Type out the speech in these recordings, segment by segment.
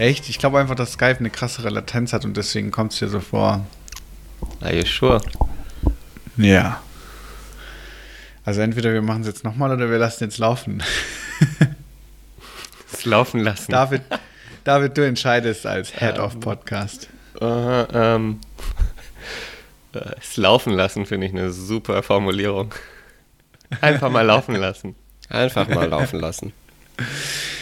Echt? Ich glaube einfach, dass Skype eine krassere Latenz hat und deswegen kommt es dir so vor. Are you sure? Ja. Also entweder wir machen es jetzt nochmal oder wir lassen jetzt laufen. Es laufen lassen. David, David, du entscheidest als Head of Podcast. Äh, ähm, äh, es laufen lassen finde ich eine super Formulierung. Einfach mal laufen lassen. Einfach mal laufen lassen.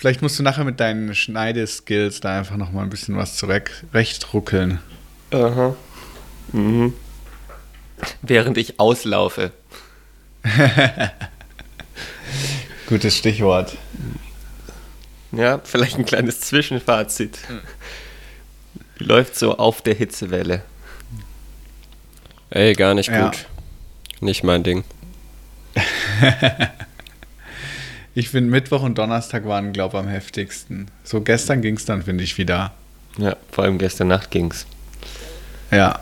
Vielleicht musst du nachher mit deinen Schneideskills da einfach nochmal ein bisschen was zurechtruckeln. Aha. Mhm. Während ich auslaufe. Gutes Stichwort. Ja, vielleicht ein kleines Zwischenfazit. Wie läuft so auf der Hitzewelle? Ey, gar nicht Ja. gut. Nicht mein Ding. Ich finde, Mittwoch und Donnerstag waren, glaube ich, am heftigsten. So gestern ging es dann, finde ich, wieder. Ja, vor allem gestern Nacht ging's. Ja.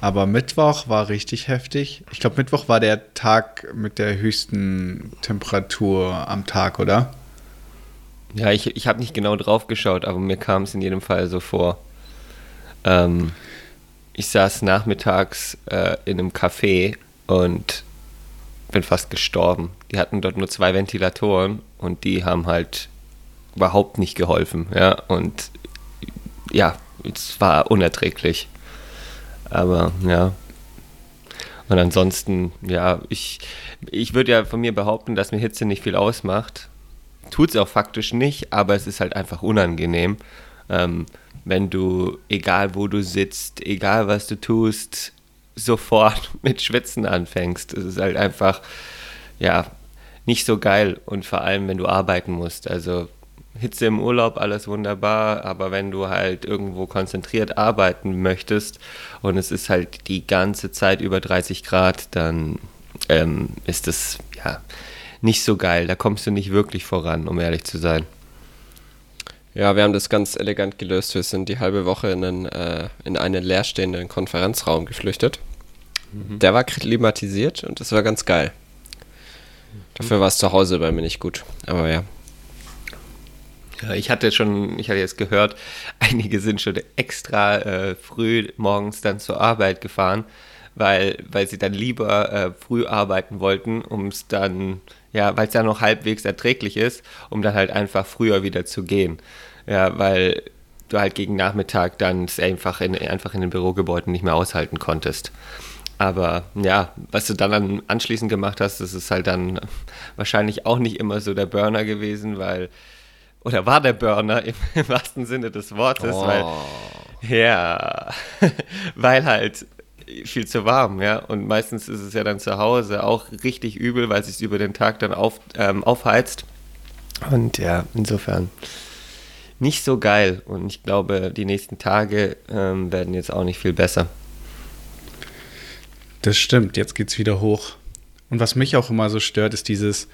Aber Mittwoch war richtig heftig. Ich glaube, Mittwoch war der Tag mit der höchsten Temperatur am Tag, oder? Ja, ich, ich habe nicht genau drauf geschaut, aber mir kam es in jedem Fall so vor. Ähm, ich saß nachmittags äh, in einem Café und bin fast gestorben. Die hatten dort nur zwei Ventilatoren und die haben halt überhaupt nicht geholfen. Ja, und ja, es war unerträglich. Aber ja. Und ansonsten, ja, ich, ich würde ja von mir behaupten, dass mir Hitze nicht viel ausmacht. Tut es auch faktisch nicht, aber es ist halt einfach unangenehm, ähm, wenn du, egal wo du sitzt, egal was du tust, sofort mit Schwitzen anfängst. Es ist halt einfach, ja, nicht so geil und vor allem, wenn du arbeiten musst. Also Hitze im Urlaub, alles wunderbar, aber wenn du halt irgendwo konzentriert arbeiten möchtest und es ist halt die ganze Zeit über 30 Grad, dann ähm, ist das ja nicht so geil. Da kommst du nicht wirklich voran, um ehrlich zu sein. Ja, wir haben das ganz elegant gelöst. Wir sind die halbe Woche in einen, äh, in einen leerstehenden Konferenzraum geflüchtet. Der war klimatisiert und das war ganz geil. Dafür war es zu Hause bei mir nicht gut. Aber ja. Ja, ich hatte schon, ich hatte jetzt gehört, einige sind schon extra äh, früh morgens dann zur Arbeit gefahren, weil, weil sie dann lieber äh, früh arbeiten wollten, um es dann, ja, weil es dann noch halbwegs erträglich ist, um dann halt einfach früher wieder zu gehen. Ja, weil du halt gegen Nachmittag dann es einfach in, einfach in den Bürogebäuden nicht mehr aushalten konntest. Aber ja, was du dann an, anschließend gemacht hast, das ist halt dann wahrscheinlich auch nicht immer so der Burner gewesen, weil oder war der Burner im, im wahrsten Sinne des Wortes, weil ja, weil halt viel zu warm, ja. Und meistens ist es ja dann zu Hause auch richtig übel, weil es sich über den Tag dann auf, ähm, aufheizt. Und ja, insofern nicht so geil. Und ich glaube, die nächsten Tage ähm, werden jetzt auch nicht viel besser. Das stimmt, jetzt geht's wieder hoch. Und was mich auch immer so stört, ist dieses,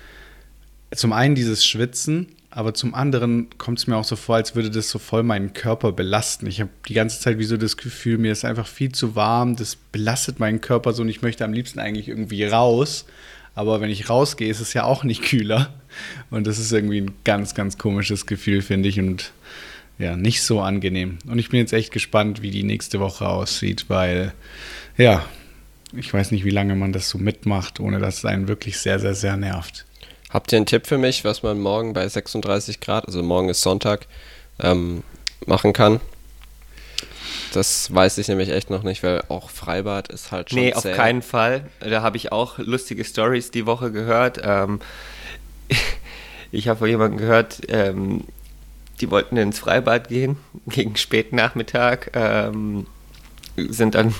zum einen dieses Schwitzen, aber zum anderen kommt es mir auch so vor, als würde das so voll meinen Körper belasten. Ich habe die ganze Zeit wie so das Gefühl, mir ist einfach viel zu warm, das belastet meinen Körper so und ich möchte am liebsten eigentlich irgendwie raus. Aber wenn ich rausgehe, ist es ja auch nicht kühler. Und das ist irgendwie ein ganz, ganz komisches Gefühl, finde ich. Und ja, nicht so angenehm. Und ich bin jetzt echt gespannt, wie die nächste Woche aussieht, weil ja, ich weiß nicht, wie lange man das so mitmacht, ohne dass es einen wirklich sehr, sehr, sehr nervt. Habt ihr einen Tipp für mich, was man morgen bei 36 Grad, also morgen ist Sonntag, ähm, machen kann? Das weiß ich nämlich echt noch nicht, weil auch Freibad ist halt schon Nee, auf zäh. keinen Fall. Da habe ich auch lustige Stories die Woche gehört. Ähm, ich habe von jemandem gehört, ähm, die wollten ins Freibad gehen gegen Spätnachmittag, ähm, sind dann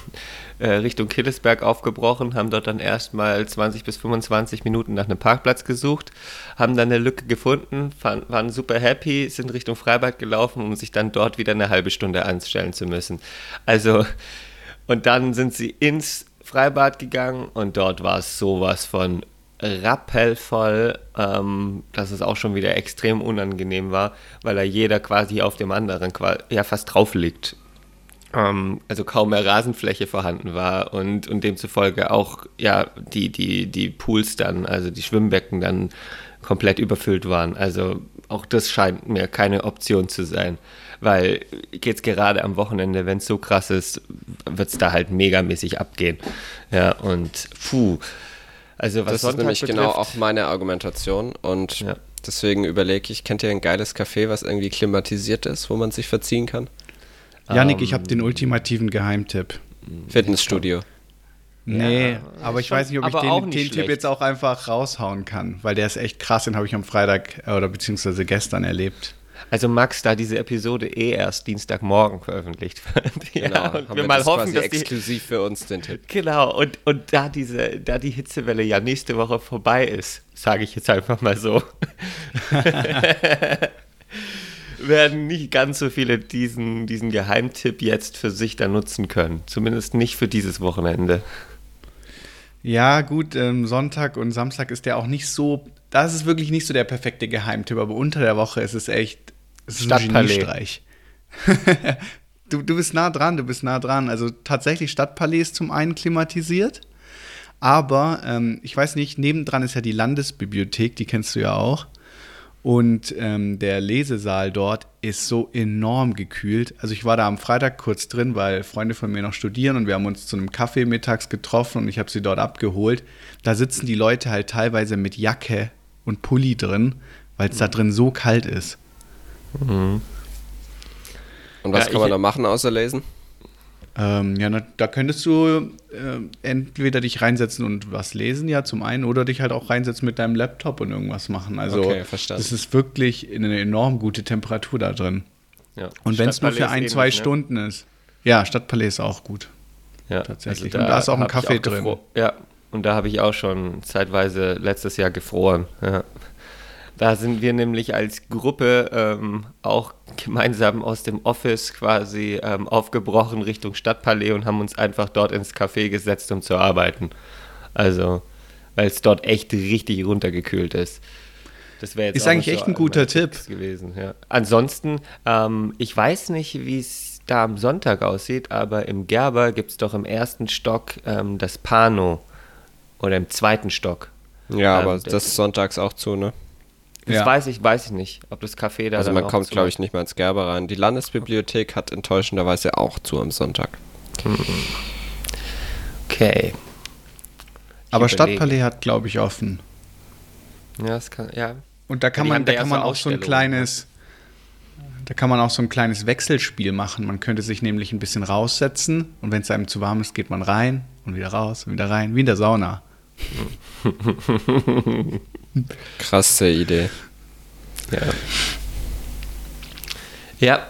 Richtung Killesberg aufgebrochen, haben dort dann erstmal 20 bis 25 Minuten nach einem Parkplatz gesucht, haben dann eine Lücke gefunden, waren, super happy, sind Richtung Freibad gelaufen, um sich dann dort wieder eine halbe Stunde anstellen zu müssen. Also, und dann sind sie ins Freibad gegangen und dort war es sowas von rappelvoll, ähm, dass es auch schon wieder extrem unangenehm war, weil da jeder quasi auf dem anderen ja fast drauf liegt. Ähm, also kaum mehr Rasenfläche vorhanden war und, und demzufolge auch ja die, die, die Pools dann, also die Schwimmbecken dann komplett überfüllt waren. Also auch das scheint mir keine Option zu sein. Weil jetzt gerade am Wochenende, wenn es so krass ist, wird es da halt megamäßig abgehen. Ja, und puh. Also was das Sonntag ist nämlich betrifft, genau auch meine Argumentation. Und Ja. deswegen überlege ich, kennt ihr ein geiles Café, was irgendwie klimatisiert ist, wo man sich verziehen kann? Janik, ich habe den ultimativen Geheimtipp. Fitnessstudio. Nee, Ja, aber ich schon- weiß nicht, ob ich den, nicht den Tipp jetzt auch einfach raushauen kann, weil der ist echt krass, den habe ich am Freitag äh, oder beziehungsweise gestern erlebt. Also Max, da diese Episode eh erst Dienstagmorgen veröffentlicht wird. ja, Genau. und haben wir mal das hoffen, quasi dass die, exklusiv für uns den Tipp. Genau, und, und da diese, da die Hitzewelle ja nächste Woche vorbei ist, sage ich jetzt einfach mal so, werden nicht ganz so viele diesen, diesen Geheimtipp jetzt für sich da nutzen können. Zumindest nicht für dieses Wochenende. Ja, gut, ähm, Sonntag und Samstag ist der auch nicht so, das ist wirklich nicht so der perfekte Geheimtipp, aber unter der Woche ist es echt, es ist Stadtpalais. Du, du bist nah dran, du bist nah dran. Also tatsächlich Stadtpalais ist zum einen klimatisiert, aber ähm, ich weiß nicht, nebendran ist ja die Landesbibliothek, die kennst du ja auch. Und ähm, der Lesesaal dort ist so enorm gekühlt. Also ich war da am Freitag kurz drin, weil Freunde von mir noch studieren und wir haben uns zu einem Kaffee mittags getroffen und ich habe sie dort abgeholt. Da sitzen die Leute halt teilweise mit Jacke und Pulli drin, weil es da drin so kalt ist. Und was Ja, kann man da machen außer lesen? Ähm, ja, na, da könntest du äh, entweder dich reinsetzen und was lesen, ja, zum einen, oder dich halt auch reinsetzen mit deinem Laptop und irgendwas machen. Also, Okay, verstanden. das ist wirklich eine enorm gute Temperatur da drin. Ja. Und wenn es nur für ein, ähnlich, zwei ne? Stunden ist. Ja, Stadtpalais ist auch gut. Ja, tatsächlich. Und da ist auch ein Kaffee drin. gefro- Ja, und da habe ich auch schon zeitweise letztes Jahr gefroren. Ja. Da sind wir nämlich als Gruppe ähm, auch gemeinsam aus dem Office quasi ähm, aufgebrochen Richtung Stadtpalais und haben uns einfach dort ins Café gesetzt, um zu arbeiten. Also, weil es dort echt richtig runtergekühlt ist. Das wäre jetzt Ist auch eigentlich noch echt ein guter Tipp. gewesen. Ja. Ansonsten, ähm, ich weiß nicht, wie es da am Sonntag aussieht, aber im Gerber gibt es doch im ersten Stock ähm, das Pano oder im zweiten Stock. Ja, Ähm, aber das ist sonntags auch zu, ne? Das Ja. weiß ich, weiß ich nicht, ob das Café da Also man auch kommt, glaube ich, nicht mehr ins Gerber rein. Die Landesbibliothek hat enttäuschenderweise auch zu am Sonntag. Okay. Ich Aber überlege. Stadtpalais hat, glaube ich, offen. Ja, das kann, ja. Und da kann die man, da ja kann man auch so ein Ausstellungen, kleines, da kann man auch so ein kleines Wechselspiel machen. Man könnte sich nämlich ein bisschen raussetzen und wenn es einem zu warm ist, geht man rein und wieder raus und wieder rein, wie in der Sauna. Krasse Idee. Ja. Ja,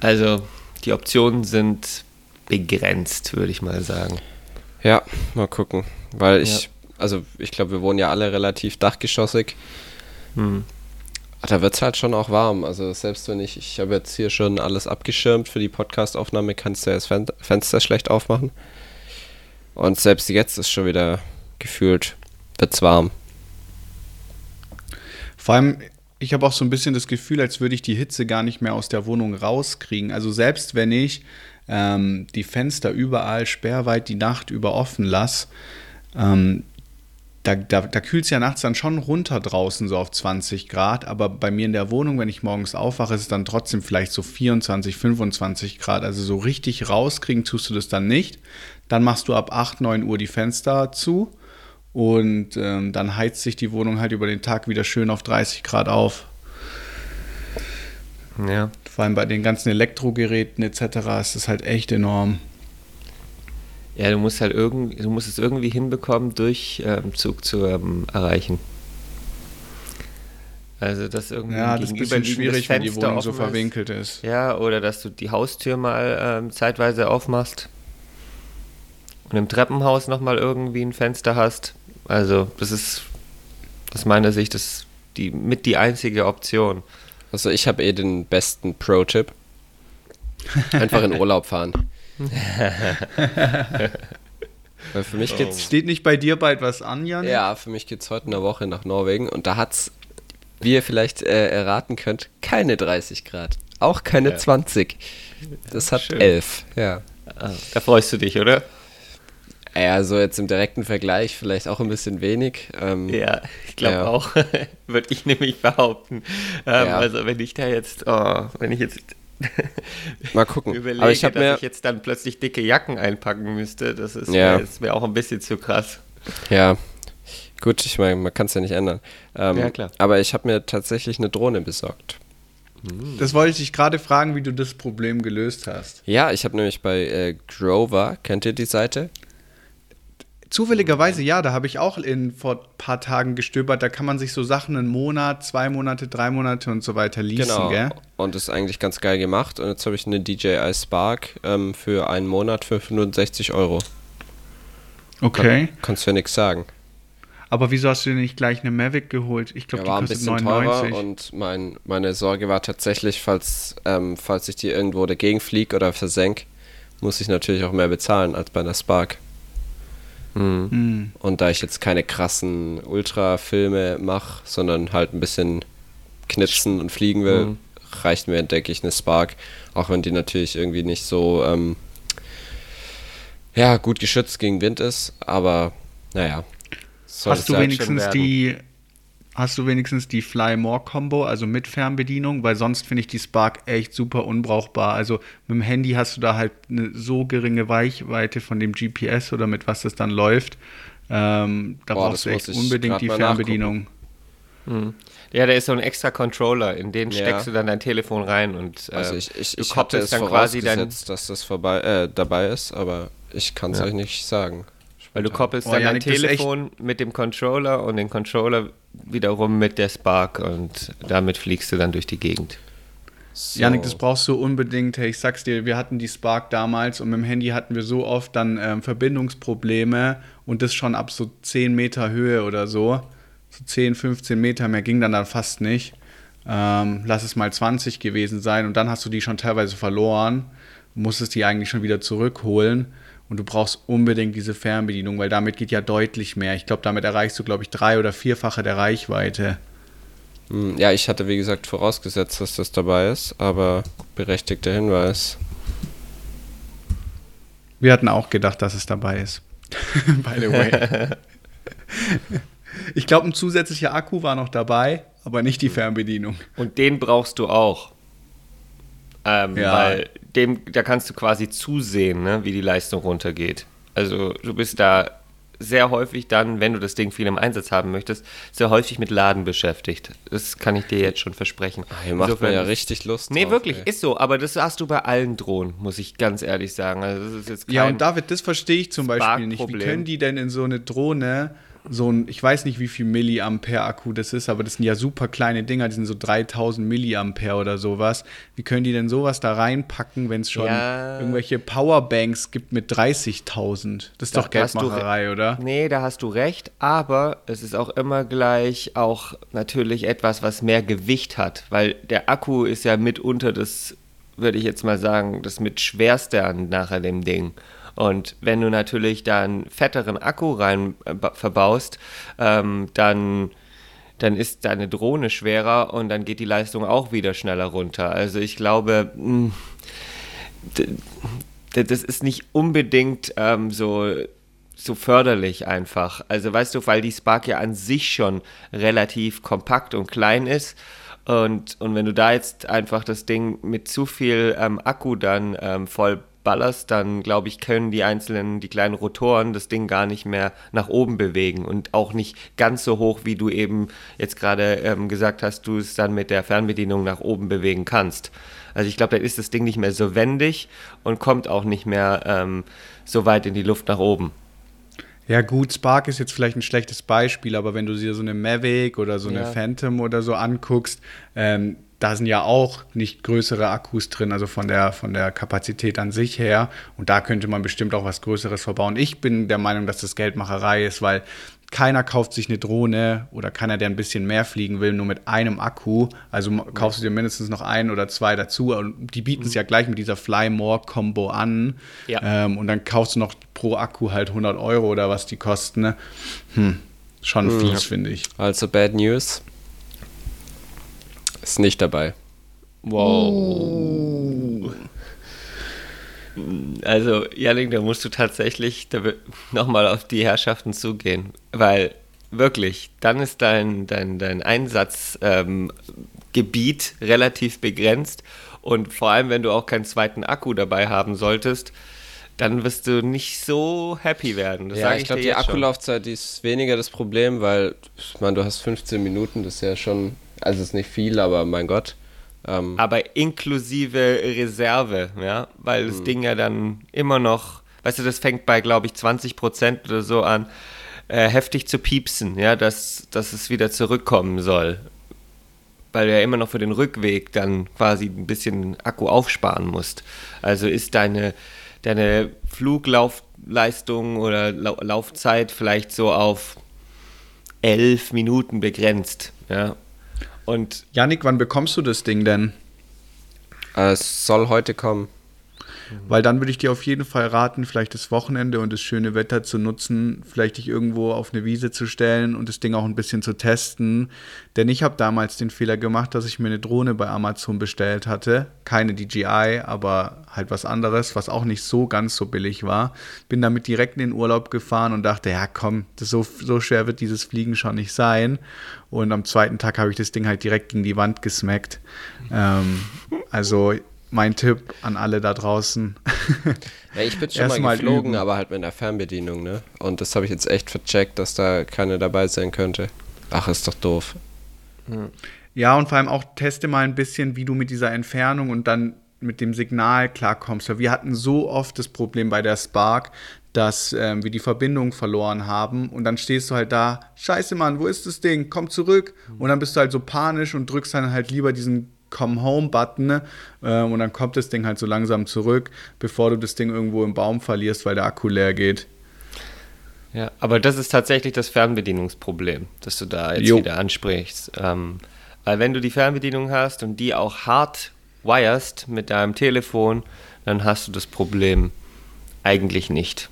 also die Optionen sind begrenzt, würde ich mal sagen. Ja, mal gucken. Weil ich, Ja. also ich glaube, wir wohnen ja alle relativ dachgeschossig. Hm. Da wird es halt schon auch warm. Also selbst wenn ich, ich habe jetzt hier schon alles abgeschirmt für die Podcastaufnahme, kannst du ja das Fen Fenster schlecht aufmachen. Und selbst jetzt ist schon wieder gefühlt, wird's warm. Vor allem, ich habe auch so ein bisschen das Gefühl, als würde ich die Hitze gar nicht mehr aus der Wohnung rauskriegen. Also selbst wenn ich ähm, die Fenster überall sperrweit die Nacht über offen lasse, ähm, da, da, da kühlt es ja nachts dann schon runter draußen, so auf 20 Grad. Aber bei mir in der Wohnung, wenn ich morgens aufwache, ist es dann trotzdem vielleicht so 24, 25 Grad. Also so richtig rauskriegen tust du das dann nicht. Dann machst du ab 8, 9 Uhr die Fenster zu und ähm, dann heizt sich die Wohnung halt über den Tag wieder schön auf 30 Grad auf. Ja. Vor allem bei den ganzen Elektrogeräten etc. ist das halt echt enorm. Ja, du musst halt irgend, du musst es irgendwie hinbekommen, Durchzug zu ähm, erreichen. Also das irgendwie Ja, das ist ein bisschen schwierig, wenn die Fenster Wohnung so offen ist. verwinkelt ist. Ja, oder dass du die Haustür mal ähm, zeitweise aufmachst und im Treppenhaus nochmal irgendwie ein Fenster hast. Also das ist aus meiner Sicht das die mit die einzige Option. Also ich habe eh den besten Pro-Tipp. Einfach in Urlaub fahren. Weil für mich geht's Steht nicht bei dir bald was an, Jan? Ja, für mich geht es heute eine Woche nach Norwegen und da hat es, wie ihr vielleicht äh, erraten könnt, keine 30 Grad. Auch keine Ja. 20. Das hat schön. 11. Ja. Da freust du dich, oder? Ja, so jetzt im direkten Vergleich vielleicht auch ein bisschen wenig. Ähm, Ja, ich glaube Ja. auch. Würde ich nämlich behaupten. Ähm, Ja. Also wenn ich da jetzt, oh, wenn ich jetzt mal gucken. überlege, Aber ich habe dass mir, ich jetzt dann plötzlich dicke Jacken einpacken müsste, das ist Ja. mir jetzt mir auch ein bisschen zu krass. ja, gut, ich meine, man kann es ja nicht ändern. Ähm, Ja, klar. Aber ich habe mir tatsächlich eine Drohne besorgt. Das wollte ich dich gerade fragen, wie du das Problem gelöst hast. Ja, ich habe nämlich bei äh, Grover, kennt ihr die Seite? Zufälligerweise, ja, da habe ich auch in vor ein paar Tagen gestöbert. Da kann man sich so Sachen einen Monat, zwei Monate, drei Monate und so weiter leasen, Genau. gell? Und das ist eigentlich ganz geil gemacht. Und jetzt habe ich eine DJI Spark ähm, für einen Monat für 65 Euro. Okay. Kannst du ja nichts sagen. Aber wieso hast du dir nicht gleich eine Mavic geholt? Ich glaube, Ja, die ein kostet bisschen 99. teurer und mein, meine Sorge war tatsächlich, falls, ähm, falls ich die irgendwo dagegen fliege oder versenk, muss ich natürlich auch mehr bezahlen als bei einer Spark. Hm. Und da ich jetzt keine krassen Ultra-Filme mache, sondern halt ein bisschen knipsen und fliegen will, Mhm. reicht mir, denke ich, eine Spark. Auch wenn die natürlich irgendwie nicht so ähm, ja, gut geschützt gegen Wind ist, aber naja. soll es Hast du halt wenigstens die Hast du wenigstens die Fly More Combo, also mit Fernbedienung, weil sonst finde ich die Spark echt super unbrauchbar. Also mit dem Handy hast du da halt eine so geringe Reichweite von dem GPS oder mit was das dann läuft. Ähm, da Boah, brauchst du echt unbedingt die Fernbedienung. Ja, da ist so ein extra Controller, in den Ja. steckst du dann dein Telefon rein und äh, Also ich, ich, du ich hatte es dann quasi dein, dass das vorbei, äh, dabei ist, aber ich kann es Ja. euch nicht sagen. Weil du koppelst Oh, dann dein Janik, echt- Telefon mit dem Controller und den Controller wiederum mit der Spark und damit fliegst du dann durch die Gegend. So. Janik, das brauchst du unbedingt. Hey, ich sag's dir, wir hatten die Spark damals und mit dem Handy hatten wir so oft dann ähm, Verbindungsprobleme und das schon ab so 10 Meter Höhe oder so. So 10, 15 Meter mehr ging dann, dann fast nicht. Ähm, lass es mal 20 gewesen sein und dann hast du die schon teilweise verloren, musstest die eigentlich schon wieder zurückholen und du brauchst unbedingt diese Fernbedienung, weil damit geht ja deutlich mehr. Ich glaube, damit erreichst du, glaube ich, drei- oder vierfache der Reichweite. Hm, Ja, ich hatte wie gesagt vorausgesetzt, dass das dabei ist, aber berechtigter Hinweis. Wir hatten auch gedacht, dass es dabei ist. By the way. ich glaube, ein zusätzlicher Akku war noch dabei, aber nicht die Fernbedienung. Und den brauchst du auch. Ähm, Ja. Weil dem, da kannst du quasi zusehen, ne, wie die Leistung runtergeht. Also du bist da sehr häufig dann, wenn du das Ding viel im Einsatz haben möchtest, sehr häufig mit Laden beschäftigt. Das kann ich dir jetzt schon versprechen. Ah, Hier macht Insofern man ja richtig Lust Nee, drauf, wirklich, ey. ist so. Aber das hast du bei allen Drohnen, muss ich ganz ehrlich sagen. Also das ist jetzt kein, Ja, und David, das verstehe ich zum Beispiel nicht. Wie können die denn in so eine Drohne so ein, ich weiß nicht, wie viel Milliampere Akku das ist, aber das sind ja super kleine Dinger, die sind so 3000 Milliampere oder sowas. Wie können die denn sowas da reinpacken, wenn es schon Ja. irgendwelche Powerbanks gibt mit 30.000? Das ist Da doch Geldmacherei, oder? Nee, da hast du recht, aber es ist auch immer gleich auch natürlich etwas, was mehr Gewicht hat, weil der Akku ist ja mitunter das, würde ich jetzt mal sagen, das mit schwerste an nachher dem Ding. Und wenn du natürlich da einen fetteren Akku rein äh, ba- verbaust, ähm, dann dann ist deine Drohne schwerer und dann geht die Leistung auch wieder schneller runter. Also ich glaube, d- das ist nicht unbedingt ähm, so, so förderlich einfach. Also weißt du, weil die Spark ja an sich schon relativ kompakt und klein ist. Und, und wenn du da jetzt einfach das Ding mit zu viel ähm, Akku dann ähm, voll ballerst, dann glaube ich, können die einzelnen, die kleinen Rotoren das Ding gar nicht mehr nach oben bewegen und auch nicht ganz so hoch, wie du eben jetzt gerade ähm, gesagt hast, du es dann mit der Fernbedienung nach oben bewegen kannst. Also ich glaube, dann ist das Ding nicht mehr so wendig und kommt auch nicht mehr ähm, so weit in die Luft nach oben. Ja, gut, Spark ist jetzt vielleicht ein schlechtes Beispiel, aber wenn du dir so eine Mavic oder so eine Ja. Phantom oder so anguckst, ähm, da sind ja auch nicht größere Akkus drin, also von der, von der Kapazität an sich her. Und da könnte man bestimmt auch was Größeres verbauen. Ich bin der Meinung, dass das Geldmacherei ist, weil keiner kauft sich eine Drohne oder keiner, der ein bisschen mehr fliegen will, nur mit einem Akku. Also kaufst du dir mindestens noch ein oder zwei dazu. Und die bieten es ja gleich mit dieser Fly More Combo an. Ja. Ähm, und dann kaufst du noch pro Akku halt 100 Euro oder was die kosten. Ne? Hm, schon fies, finde ich. Also Bad News. Ist nicht dabei. Wow. Also, Janik, da musst du tatsächlich nochmal auf die Herrschaften zugehen, weil wirklich, dann ist dein, dein, dein Einsatzgebiet ähm, relativ begrenzt und vor allem, wenn du auch keinen zweiten Akku dabei haben solltest, dann wirst du nicht so happy werden. Das ja, ich, ich glaube, die Akkulaufzeit die ist weniger das Problem, weil, ich meine, du hast 15 Minuten, das ist ja schon, also ist nicht viel, aber mein Gott. Ähm, aber inklusive Reserve, ja, weil das hm. Ding ja dann immer noch, weißt du, das fängt bei, glaube ich, 20 Prozent oder so an, äh, heftig zu piepsen, ja, dass, dass es wieder zurückkommen soll. Weil du ja immer noch für den Rückweg dann quasi ein bisschen Akku aufsparen musst. Also ist deine, deine Fluglaufleistung oder La Laufzeit vielleicht so auf elf Minuten begrenzt, ja. Und Janik, wann bekommst du das Ding denn? Es soll heute kommen. Weil dann würde ich dir auf jeden Fall raten, vielleicht das Wochenende und das schöne Wetter zu nutzen, vielleicht dich irgendwo auf eine Wiese zu stellen und das Ding auch ein bisschen zu testen. Denn ich habe damals den Fehler gemacht, dass ich mir eine Drohne bei Amazon bestellt hatte. Keine DJI, aber halt was anderes, was auch nicht so ganz so billig war. Bin damit direkt in den Urlaub gefahren und dachte, ja komm, das so, so schwer wird dieses Fliegen schon nicht sein. Und am zweiten Tag habe ich das Ding halt direkt gegen die Wand gesmackt. Ähm, also mein Tipp an alle da draußen. Ja, ich bin schon mal geflogen, üben. aber halt mit einer Fernbedienung, ne? Und das habe ich jetzt echt vercheckt, dass da keine dabei sein könnte. Ach, ist doch doof. Ja, und vor allem auch teste mal ein bisschen, wie du mit dieser Entfernung und dann mit dem Signal klarkommst. Weil wir hatten so oft das Problem bei der Spark, dass ähm, wir die Verbindung verloren haben und dann stehst du halt da, scheiße Mann, wo ist das Ding? Komm zurück. Und dann bist du halt so panisch und drückst dann halt lieber diesen Come Home-Button äh, und dann kommt das Ding halt so langsam zurück, bevor du das Ding irgendwo im Baum verlierst, weil der Akku leer geht. Ja, aber das ist tatsächlich das Fernbedienungsproblem, das du da jetzt jo. wieder ansprichst. Ähm, weil wenn du die Fernbedienung hast und die auch hart wirest mit deinem Telefon, dann hast du das Problem eigentlich nicht.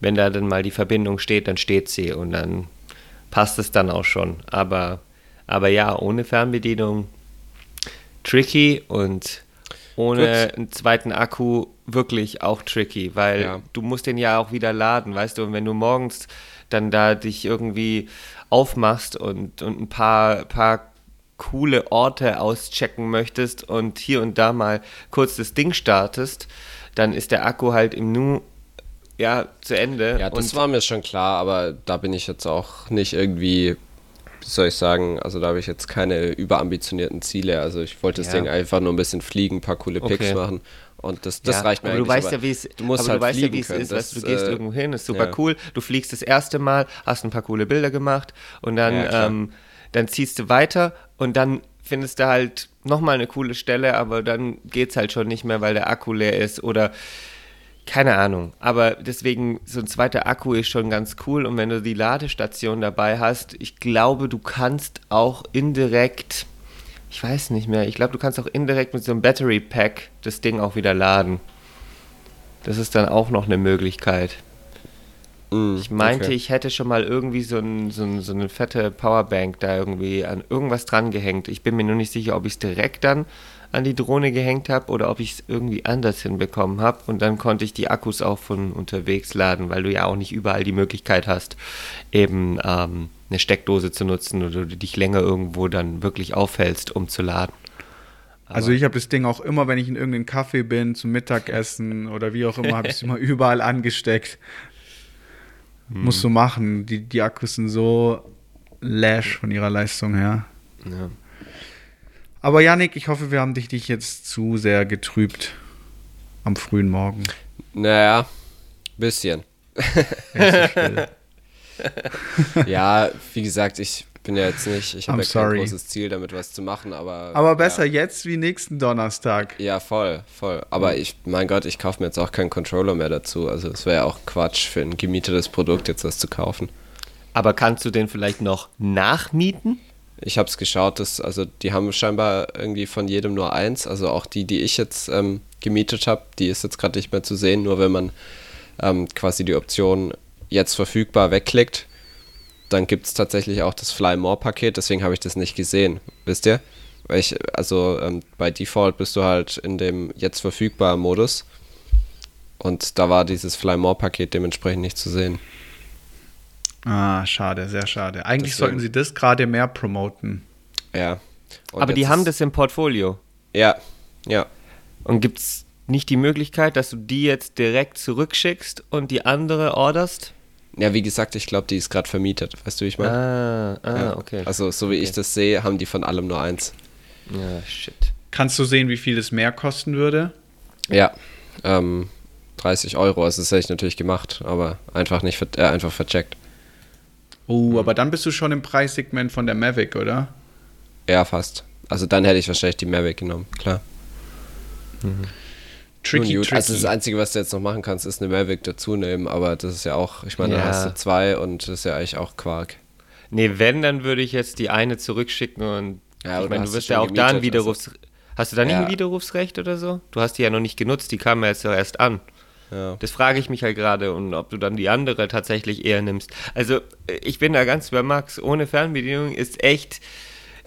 Wenn da dann mal die Verbindung steht, dann steht sie und dann passt es dann auch schon. Aber, aber ja, ohne Fernbedienung tricky und ohne einen zweiten Akku wirklich auch tricky, weil ja. du musst den ja auch wieder laden, weißt du, und wenn du morgens dann da dich irgendwie aufmachst und, und ein paar, paar coole Orte auschecken möchtest und hier und da mal kurz das Ding startest, dann ist der Akku halt im Nu ja zu Ende. Ja, das war mir schon klar, aber da bin ich jetzt auch nicht irgendwie wie soll ich sagen, also da habe ich jetzt keine überambitionierten Ziele. Also ich wollte das ja. Ding einfach nur ein bisschen fliegen, ein paar coole Picks okay. machen. Und das, das ja, reicht mir aber. Du weißt ja, wie es, du musst aber halt du weißt ja, wie es ist. Das, weißt, du gehst äh, irgendwo hin, ist super ja. cool. Du fliegst das erste Mal, hast ein paar coole Bilder gemacht und dann, ja, ähm, dann ziehst du weiter und dann findest du halt nochmal eine coole Stelle, aber dann geht es halt schon nicht mehr, weil der Akku leer ist oder keine Ahnung, aber deswegen so ein zweiter Akku ist schon ganz cool und wenn du die Ladestation dabei hast, ich glaube, du kannst auch indirekt, ich weiß nicht mehr, ich glaube, du kannst auch indirekt mit so einem Battery Pack das Ding auch wieder laden. Das ist dann auch noch eine Möglichkeit. Mm, ich meinte, okay. ich hätte schon mal irgendwie so, ein, so, ein, so, eine fette Powerbank da irgendwie an irgendwas dran gehängt. Ich bin mir nur nicht sicher, ob ich es direkt dann an die Drohne gehängt habe oder ob ich es irgendwie anders hinbekommen habe. Und dann konnte ich die Akkus auch von unterwegs laden, weil du ja auch nicht überall die Möglichkeit hast, eben ähm, eine Steckdose zu nutzen oder du dich länger irgendwo dann wirklich aufhältst, um zu laden. Also ich habe das Ding auch immer, wenn ich in irgendeinem Kaffee bin, zum Mittagessen oder wie auch immer, habe ich es immer überall angesteckt. Hm. Musst du machen. Die, die Akkus sind so lash von ihrer Leistung her. Ja. Aber Yannick, ich hoffe, wir haben dich, dich jetzt zu sehr getrübt am frühen Morgen. Naja, bisschen. ja, wie gesagt, ich bin ja jetzt nicht, ich habe ja kein großes Ziel, damit was zu machen, aber. Aber besser ja. jetzt wie nächsten Donnerstag. Ja, voll, voll. Aber ich, mein Gott, ich kaufe mir jetzt auch keinen Controller mehr dazu. Also es wäre ja auch Quatsch für ein gemietetes Produkt jetzt was zu kaufen. Aber kannst du den vielleicht noch nachmieten? Ich habe es geschaut, dass, also die haben scheinbar irgendwie von jedem nur eins. Also auch die, die ich jetzt ähm, gemietet habe, die ist jetzt gerade nicht mehr zu sehen. Nur wenn man ähm, quasi die Option jetzt verfügbar wegklickt, dann gibt es tatsächlich auch das Fly More Paket. Deswegen habe ich das nicht gesehen. Wisst ihr? Weil ich, also ähm, bei Default bist du halt in dem jetzt verfügbar Modus. Und da war dieses Fly More-Paket dementsprechend nicht zu sehen. Ah, schade, sehr schade. Eigentlich Deswegen. sollten sie das gerade mehr promoten. Ja. Und Aber die haben ist- das im Portfolio. Ja, ja. Und gibt es nicht die Möglichkeit, dass du die jetzt direkt zurückschickst und die andere orderst? Ja, wie gesagt, ich glaube, die ist gerade vermietet. Weißt du, wie ich meine? Ah, ah, ja. okay. Also, so wie ich das sehe, haben die von allem nur eins. ja, shit. Kannst du sehen, wie viel es mehr kosten würde? Ja. Ähm, 30 Euro. Also, das hätte ich natürlich gemacht, aber einfach nicht ver äh, einfach vercheckt. Oh, aber dann bist du schon im Preissegment von der Mavic, oder? Ja, fast. Also, dann hätte ich wahrscheinlich die Mavic genommen, klar. Tricky, gut, tricky. Also das Einzige, was du jetzt noch machen kannst, ist eine Mavic dazu nehmen, aber das ist ja auch, ich meine, dann Ja. hast du zwei und das ist ja eigentlich auch Quark. Nee, wenn, dann würde ich jetzt die eine zurückschicken und Ja, ich meine, du wirst ja auch da ein gemietet, Widerrufs... Hast du da nicht Ja. ein Widerrufsrecht oder so? Du hast die ja noch nicht genutzt, die kamen ja jetzt doch erst an. Ja. Das frage ich mich halt gerade und ob du dann die andere tatsächlich eher nimmst. Also äh, ich bin da ganz bei Max. Ohne Fernbedienung ist echt,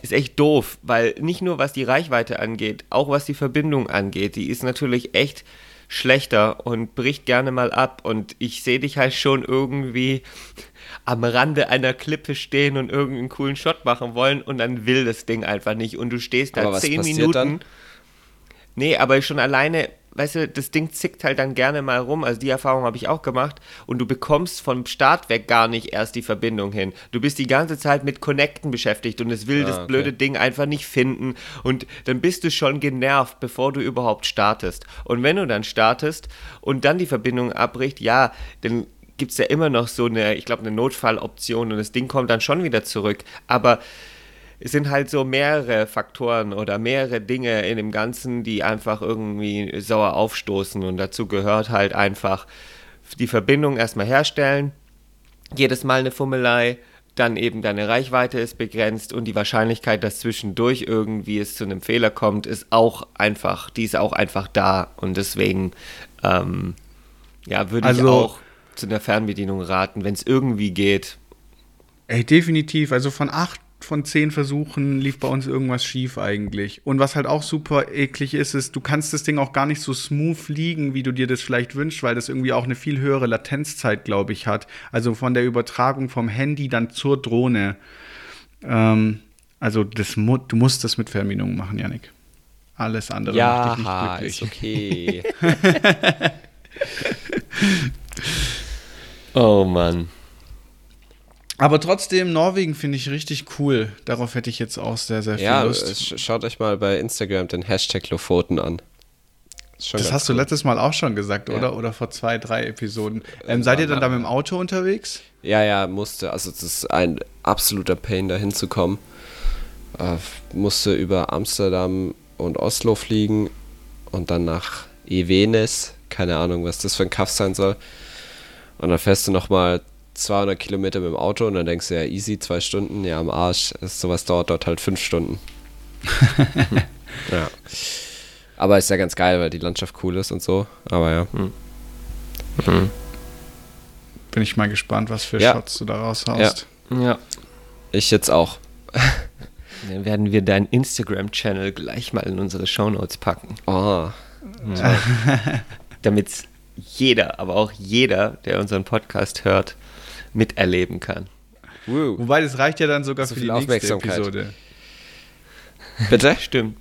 ist echt doof, weil nicht nur was die Reichweite angeht, auch was die Verbindung angeht, die ist natürlich echt schlechter und bricht gerne mal ab. Und ich sehe dich halt schon irgendwie am Rande einer Klippe stehen und irgendeinen coolen Shot machen wollen und dann will das Ding einfach nicht. Und du stehst da Aber zehn Minuten. dann? Nee, aber schon alleine, weißt du, das Ding zickt halt dann gerne mal rum. Also die Erfahrung habe ich auch gemacht. Und du bekommst vom Start weg gar nicht erst die Verbindung hin. Du bist die ganze Zeit mit Connecten beschäftigt und es will Ah, das okay. blöde Ding einfach nicht finden. Und dann bist du schon genervt, bevor du überhaupt startest. Und wenn du dann startest und dann die Verbindung abbricht, ja, dann gibt es ja immer noch so eine, ich glaube, eine Notfalloption und das Ding kommt dann schon wieder zurück. Aber es sind halt so mehrere Faktoren oder mehrere Dinge in dem Ganzen, die einfach irgendwie sauer aufstoßen. Und dazu gehört halt einfach die Verbindung erstmal herstellen, jedes Mal eine Fummelei, dann eben deine Reichweite ist begrenzt und die Wahrscheinlichkeit, dass zwischendurch irgendwie es zu einem Fehler kommt, ist auch einfach, die ist auch einfach da. Und deswegen, ähm, ja, würde ich Also- auch zu einer Fernbedienung raten, wenn es irgendwie geht. Ey, definitiv. Also von acht von zehn Versuchen lief bei uns irgendwas schief eigentlich. Und was halt auch super eklig ist, ist, du kannst das Ding auch gar nicht so smooth liegen, wie du dir das vielleicht wünschst, weil das irgendwie auch eine viel höhere Latenzzeit, glaube ich, hat. Also von der Übertragung vom Handy dann zur Drohne. Ähm, also das mu du musst das mit Fernbedienung machen, Janik. Alles andere macht dich Ja, nicht ist glücklich. okay. Oh Mann. Aber trotzdem, Norwegen finde ich richtig cool. Darauf hätte ich jetzt auch sehr, sehr viel ja, Lust. sch- schaut euch mal bei Instagram den Hashtag Lofoten an. Das hast du cool. letztes Mal auch schon gesagt, Ja. oder? Oder vor zwei, drei Episoden. Ähm, seid ihr dann da mit dem Auto unterwegs? Ja, ja, musste. Also, das ist ein absoluter Pain, da hinzukommen. Äh, musste über Amsterdam und Oslo fliegen und dann nach Evenes. Keine Ahnung, was das für ein Kaff sein soll. Und dann fährst du nochmal 200 Kilometer mit dem Auto und dann denkst du ja, easy, zwei Stunden, ja, am Arsch. Das, sowas dauert dort halt fünf Stunden. ja. Aber ist ja ganz geil, weil die Landschaft cool ist und so. Aber ja. Bin ich mal gespannt, was für Ja. Shots du da raushaust. Ja. Ich jetzt auch. Dann werden wir deinen Instagram-Channel gleich mal in unsere Shownotes packen. Oh, Damit jeder, aber auch jeder, der unseren Podcast hört, miterleben kann. Woo. Wobei, das reicht ja dann sogar So für viel die nächste Aufmerksamkeit. Episode. Bitte? Stimmt.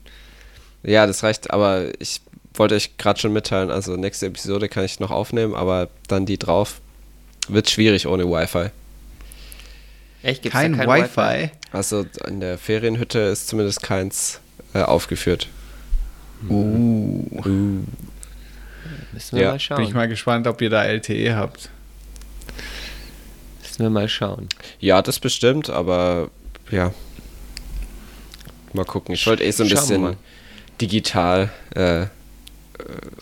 Ja, das reicht, aber ich wollte euch gerade schon mitteilen, also nächste Episode kann ich noch aufnehmen, aber dann die drauf wird schwierig ohne Wi-Fi. Echt? Gibt's Kein, da kein Wi-Fi. Also in der Ferienhütte ist zumindest keins äh, aufgeführt. Uh, Müssen wir Ja, mal schauen. bin ich mal gespannt, ob ihr da LTE habt. Müssen wir mal schauen. Ja, das bestimmt, aber ja. Mal gucken. Ich wollte eh so ein Schauen bisschen mal. digital äh, äh,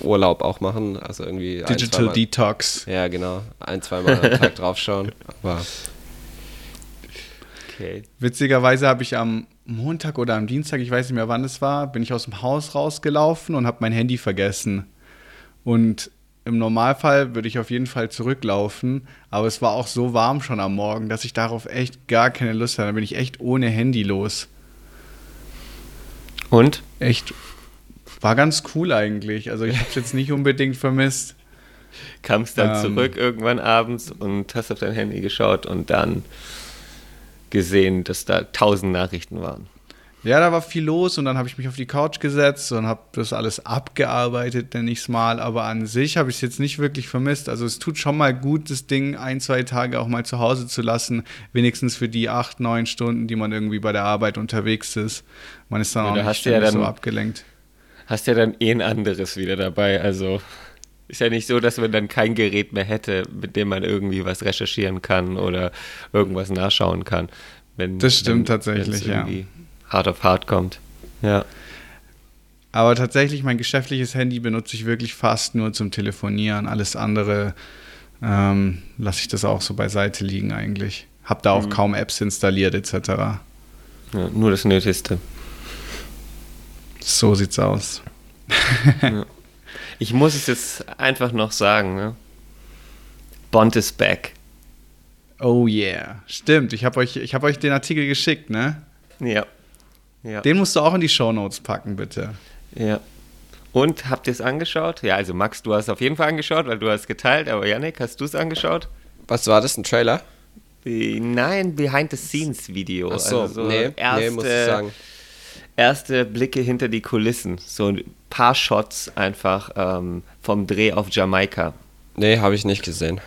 Urlaub auch machen. Also irgendwie ein, Digital zweimal- Detox. Ja, genau. Ein, zweimal am Tag draufschauen. Aber Okay. Witzigerweise habe ich am Montag oder am Dienstag, ich weiß nicht mehr wann es war, bin ich aus dem Haus rausgelaufen und habe mein Handy vergessen. Und im Normalfall würde ich auf jeden Fall zurücklaufen, aber es war auch so warm schon am Morgen, dass ich darauf echt gar keine Lust hatte. Da bin ich echt ohne Handy los. Und? Echt, war ganz cool eigentlich. Also ich habe es jetzt nicht unbedingt vermisst. kamst dann Ähm. zurück irgendwann abends und hast auf dein Handy geschaut und dann gesehen, dass da tausend Nachrichten waren. Ja, da war viel los und dann habe ich mich auf die Couch gesetzt und habe das alles abgearbeitet, nenne ich es mal. Aber an sich habe ich es jetzt nicht wirklich vermisst. Also es tut schon mal gut, das Ding ein, zwei Tage auch mal zu Hause zu lassen. Wenigstens für die acht, neun Stunden, die man irgendwie bei der Arbeit unterwegs ist. Man ist dann Ja, auch nicht ja ständig so dann- abgelenkt. Hast ja dann eh ein anderes wieder dabei. Also ist ja nicht so, dass man dann kein Gerät mehr hätte, mit dem man irgendwie was recherchieren kann oder irgendwas nachschauen kann. Wenn, Das stimmt wenn, tatsächlich, ja. Hart auf hart kommt. Ja. Aber tatsächlich, mein geschäftliches Handy benutze ich wirklich fast nur zum Telefonieren. Alles andere ähm, lasse ich das auch so beiseite liegen eigentlich. Hab da auch Mhm. kaum Apps installiert etc. ja, nur das Nötigste. So sieht's aus. Ich muss es jetzt einfach noch sagen, ne? Bond is back. Oh yeah. Stimmt, ich habe euch, ich hab euch den Artikel geschickt, ne? Ja. Ja. Den musst du auch in die Shownotes packen, bitte. ja. Und habt ihr es angeschaut? Ja, also Max, du hast auf jeden Fall angeschaut, weil du hast geteilt, aber Yannick, hast du es angeschaut? Was war das, ein Trailer? Nein, Behind-the-Scenes-Video. Ach so, also nee, nee, muss ich sagen. Erste Blicke hinter die Kulissen. So ein paar Shots einfach ähm, vom Dreh auf Jamaika. Nee, habe ich nicht gesehen.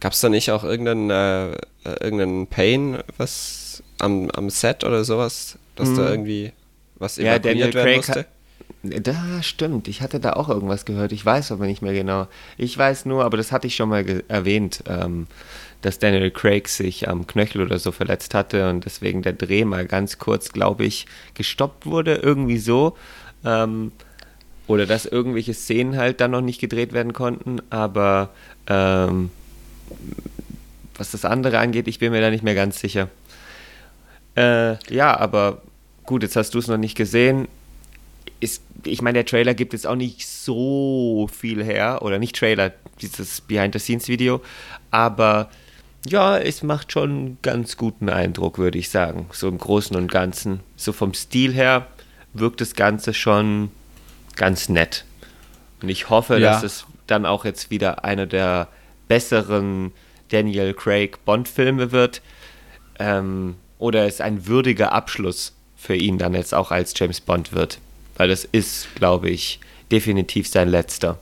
Gab es da nicht auch irgendeinen, äh, äh, irgendeinen Pain, was am, am Set oder sowas, dass da irgendwie was Mhm. Ja, Daniel evakuiert werden Craig musste? Da stimmt, ich hatte da auch irgendwas gehört. Ich weiß aber nicht mehr genau. Ich weiß nur, aber das hatte ich schon mal erwähnt, ähm, dass Daniel Craig sich am Knöchel oder so verletzt hatte und deswegen der Dreh mal ganz kurz, glaube ich, gestoppt wurde, irgendwie so. Ähm, oder dass irgendwelche Szenen halt dann noch nicht gedreht werden konnten, aber ähm, was das andere angeht, ich bin mir da nicht mehr ganz sicher. Äh, ja, aber gut, jetzt hast du es noch nicht gesehen. Ist, ich meine, der Trailer gibt jetzt auch nicht so viel her, oder nicht Trailer, dieses Behind-the-Scenes-Video, aber ja, es macht schon einen ganz guten Eindruck, würde ich sagen. So im Großen und Ganzen. So vom Stil her wirkt das Ganze schon ganz nett. Und ich hoffe, Ja. dass es dann auch jetzt wieder einer der besseren Daniel Craig Bond-Filme wird. Ähm, oder es ein würdiger Abschluss für ihn dann jetzt auch als James Bond wird. Weil das ist, glaube ich, definitiv sein letzter.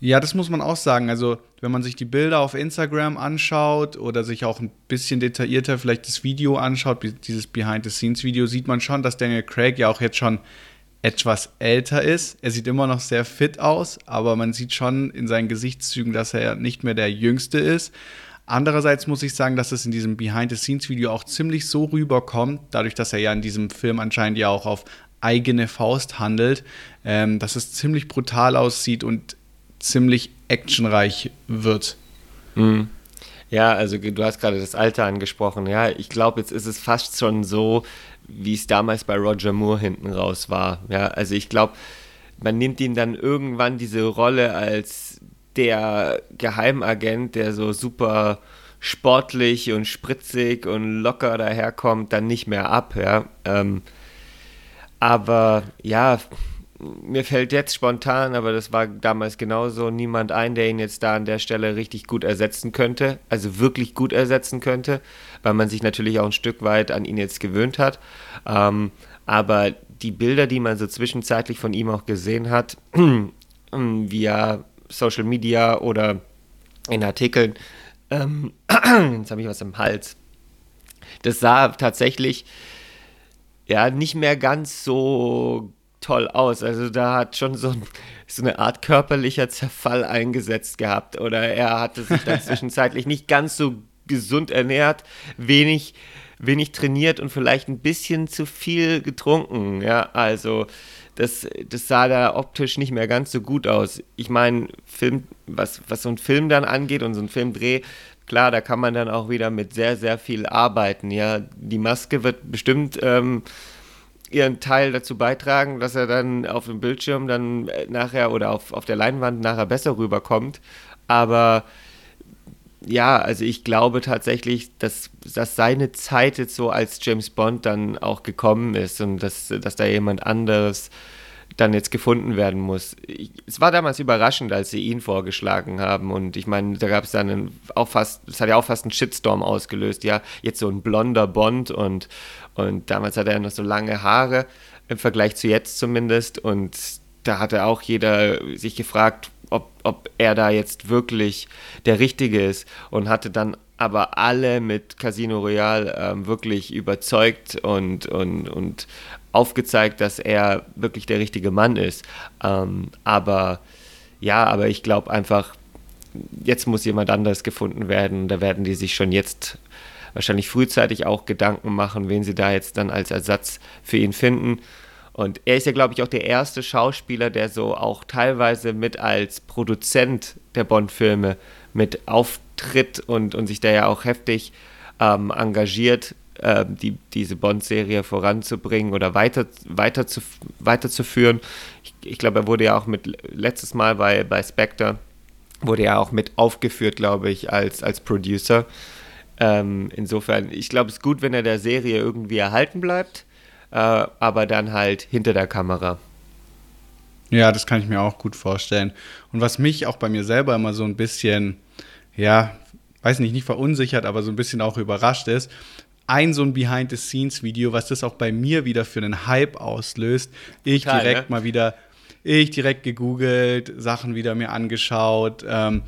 Ja, das muss man auch sagen. Also, wenn man sich die Bilder auf Instagram anschaut oder sich auch ein bisschen detaillierter vielleicht das Video anschaut, dieses Behind-the-Scenes-Video, sieht man schon, dass Daniel Craig ja auch jetzt schon etwas älter ist. Er sieht immer noch sehr fit aus, aber man sieht schon in seinen Gesichtszügen, dass er nicht mehr der Jüngste ist. Andererseits muss ich sagen, dass es in diesem Behind-the-Scenes-Video auch ziemlich so rüberkommt, dadurch, dass er ja in diesem Film anscheinend ja auch auf eigene Faust handelt, ähm, dass es ziemlich brutal aussieht und ziemlich actionreich wird. Mhm. Ja, also du hast gerade das Alter angesprochen. Ja, ich glaube, jetzt ist es fast schon so, wie es damals bei Roger Moore hinten raus war. Ja, also ich glaube, man nimmt ihm dann irgendwann diese Rolle als der Geheimagent, der so super sportlich und spritzig und locker daherkommt, dann nicht mehr ab. Ja, ähm, aber ja, mir fällt jetzt spontan, aber das war damals genauso, niemand ein, der ihn jetzt da an der Stelle richtig gut ersetzen könnte, also wirklich gut ersetzen könnte, weil man sich natürlich auch ein Stück weit an ihn jetzt gewöhnt hat. Ähm, aber die Bilder, die man so zwischenzeitlich von ihm auch gesehen hat, via Social Media oder in Artikeln, ähm, jetzt habe ich was im Hals. Das sah tatsächlich ja nicht mehr ganz so toll aus. Also da hat schon so, ein, so eine Art körperlicher Zerfall eingesetzt gehabt. Oder er hatte sich dann zwischenzeitlich nicht ganz so gesund ernährt, wenig, wenig trainiert und vielleicht ein bisschen zu viel getrunken. Ja, also das, das sah da optisch nicht mehr ganz so gut aus. Ich meine, Film, was, was so ein Film dann angeht und so ein Filmdreh, klar, da kann man dann auch wieder mit sehr, sehr viel arbeiten. Ja, die Maske wird bestimmt ähm, ihren Teil dazu beitragen, dass er dann auf dem Bildschirm dann äh, nachher oder auf, auf der Leinwand nachher besser rüberkommt. Aber ja, also ich glaube tatsächlich, dass, dass seine Zeit jetzt so als James Bond dann auch gekommen ist und dass, dass da jemand anderes dann jetzt gefunden werden muss. Ich, es war damals überraschend, als sie ihn vorgeschlagen haben und ich meine, da gab es dann einen, auch fast, das hat ja auch fast einen Shitstorm ausgelöst, ja, jetzt so ein blonder Bond und, und damals hatte er noch so lange Haare im Vergleich zu jetzt zumindest und da hatte auch jeder sich gefragt, ob, ob er da jetzt wirklich der Richtige ist und hatte dann aber alle mit Casino Royale ähm, wirklich überzeugt und, und, und aufgezeigt, dass er wirklich der richtige Mann ist. Ähm, aber ja, aber ich glaube einfach, jetzt muss jemand anders gefunden werden. Da werden die sich schon jetzt wahrscheinlich frühzeitig auch Gedanken machen, wen sie da jetzt dann als Ersatz für ihn finden. Und er ist ja, glaube ich, auch der erste Schauspieler, der so auch teilweise mit als Produzent der Bond-Filme mit auftritt und, und sich da ja auch heftig ähm, engagiert, äh, die, diese Bond-Serie voranzubringen oder weiter, weiter zu, weiterzuführen. Ich, ich glaube, er wurde ja auch mit letztes Mal bei, bei Spectre wurde ja auch mit aufgeführt, glaube ich, als, als Producer. Ähm, insofern, ich glaube, es ist gut, wenn er der Serie irgendwie erhalten bleibt, äh, aber dann halt hinter der Kamera. Ja, das kann ich mir auch gut vorstellen. Und was mich auch bei mir selber immer so ein bisschen, ja, weiß nicht, nicht verunsichert, aber so ein bisschen auch überrascht ist, ein so ein Behind-the-Scenes-Video, was das auch bei mir wieder für einen Hype auslöst. Ich Total, direkt ne? mal wieder, ich direkt gegoogelt, Sachen wieder mir angeschaut, ähm,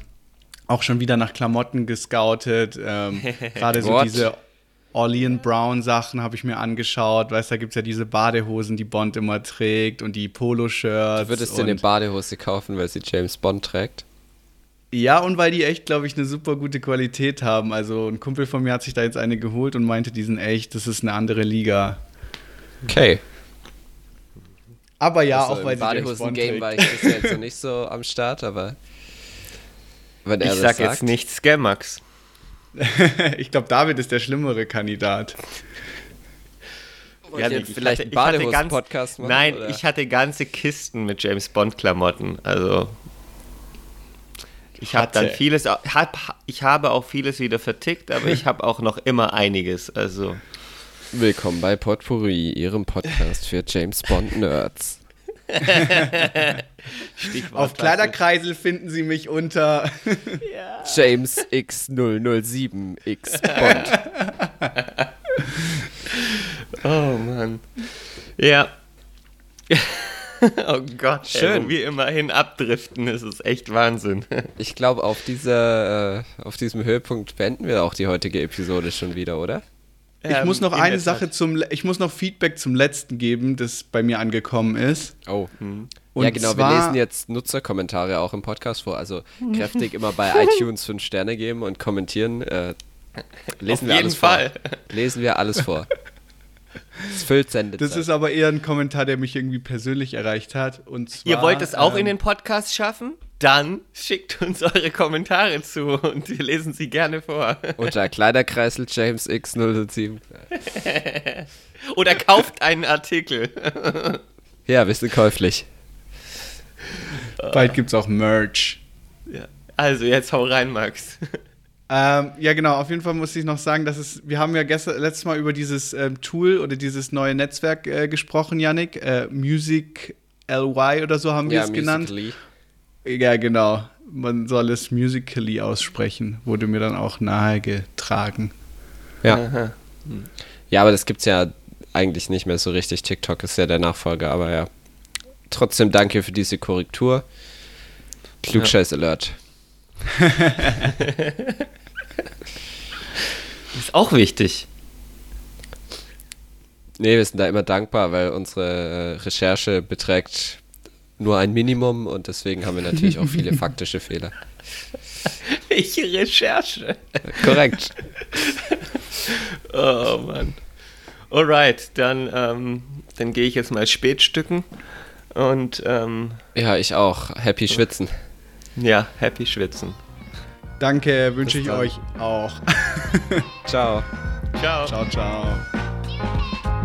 auch schon wieder nach Klamotten gescoutet. Ähm, Gerade so diese Orlean Brown Sachen habe ich mir angeschaut. Weißt du, da gibt es ja diese Badehosen, die Bond immer trägt und die Poloshirts. Du würdest dir eine Badehose kaufen, weil sie James Bond trägt? Ja, und weil die echt, glaube ich, eine super gute Qualität haben. Also ein Kumpel von mir hat sich da jetzt eine geholt und meinte, die sind echt, das ist eine andere Liga. Okay. Aber ja, also auch weil sie Badehosen-Game war ich bisher jetzt nicht so am Start, aber wenn er ich sag sagt, jetzt nicht Scamax. ich glaube, David ist der schlimmere Kandidat. Ja, ich vielleicht einen Badehosen-Podcast machen? Nein, oder? ich hatte ganze Kisten mit James Bond-Klamotten. Also ich habe dann vieles, hab, ich habe auch vieles wieder vertickt, aber ich habe auch noch immer einiges. Also willkommen bei Potpourri, Ihrem Podcast für James Bond Nerds. Auf Kleiderkreisel finden Sie mich unter ja. James X007 X Bond. oh Mann. Ja. oh Gott, schön. Ey, wo wir immerhin abdriften, ist es echt Wahnsinn. ich glaube, auf, äh, auf diesem Höhepunkt beenden wir auch die heutige Episode schon wieder, oder? Ich ähm, muss noch eine Sache zum, ich muss noch Feedback zum letzten geben, das bei mir angekommen ist. Oh. Mhm. ja, genau, wir lesen jetzt Nutzerkommentare auch im Podcast vor. Also kräftig immer bei iTunes 5 Sterne geben und kommentieren. Äh, lesen Auf wir alles Fall. vor. Lesen wir alles vor. Es füllt Sendezeit. Das ist aber eher ein Kommentar, der mich irgendwie persönlich erreicht hat. Und zwar, Ihr wollt es auch ähm, in den Podcast schaffen? Dann schickt uns eure Kommentare zu und wir lesen sie gerne vor. Unter Kleiderkreisel James X007. Oder kauft einen Artikel. ja, wir sind käuflich. Bald gibt es auch Merch. Ja. Also, jetzt hau rein, Max. Ähm, ja, genau. Auf jeden Fall muss ich noch sagen, dass es, wir haben ja gestern, letztes Mal über dieses ähm, Tool oder dieses neue Netzwerk äh, gesprochen, Yannick. Äh, Music LY oder so haben wir ja, es genannt. Ja, genau. Man soll es Musically aussprechen, wurde mir dann auch nahegetragen. Ja. Hm. Ja, aber das gibt es ja eigentlich nicht mehr so richtig. TikTok ist ja der Nachfolger, aber ja. Trotzdem danke für diese Korrektur. Klugscheiß-Alert. ist auch wichtig. Nee, wir sind da immer dankbar, weil unsere äh, Recherche beträgt nur ein Minimum und deswegen haben wir natürlich auch viele faktische Fehler. Welche Recherche? Korrekt. oh Mann. Alright, dann, ähm, dann gehe ich jetzt mal Spätstücken und ähm, ja, ich auch. Happy Schwitzen. Ja, happy Schwitzen. Danke, wünsche ich euch auch. ciao. Ciao. Ciao, ciao.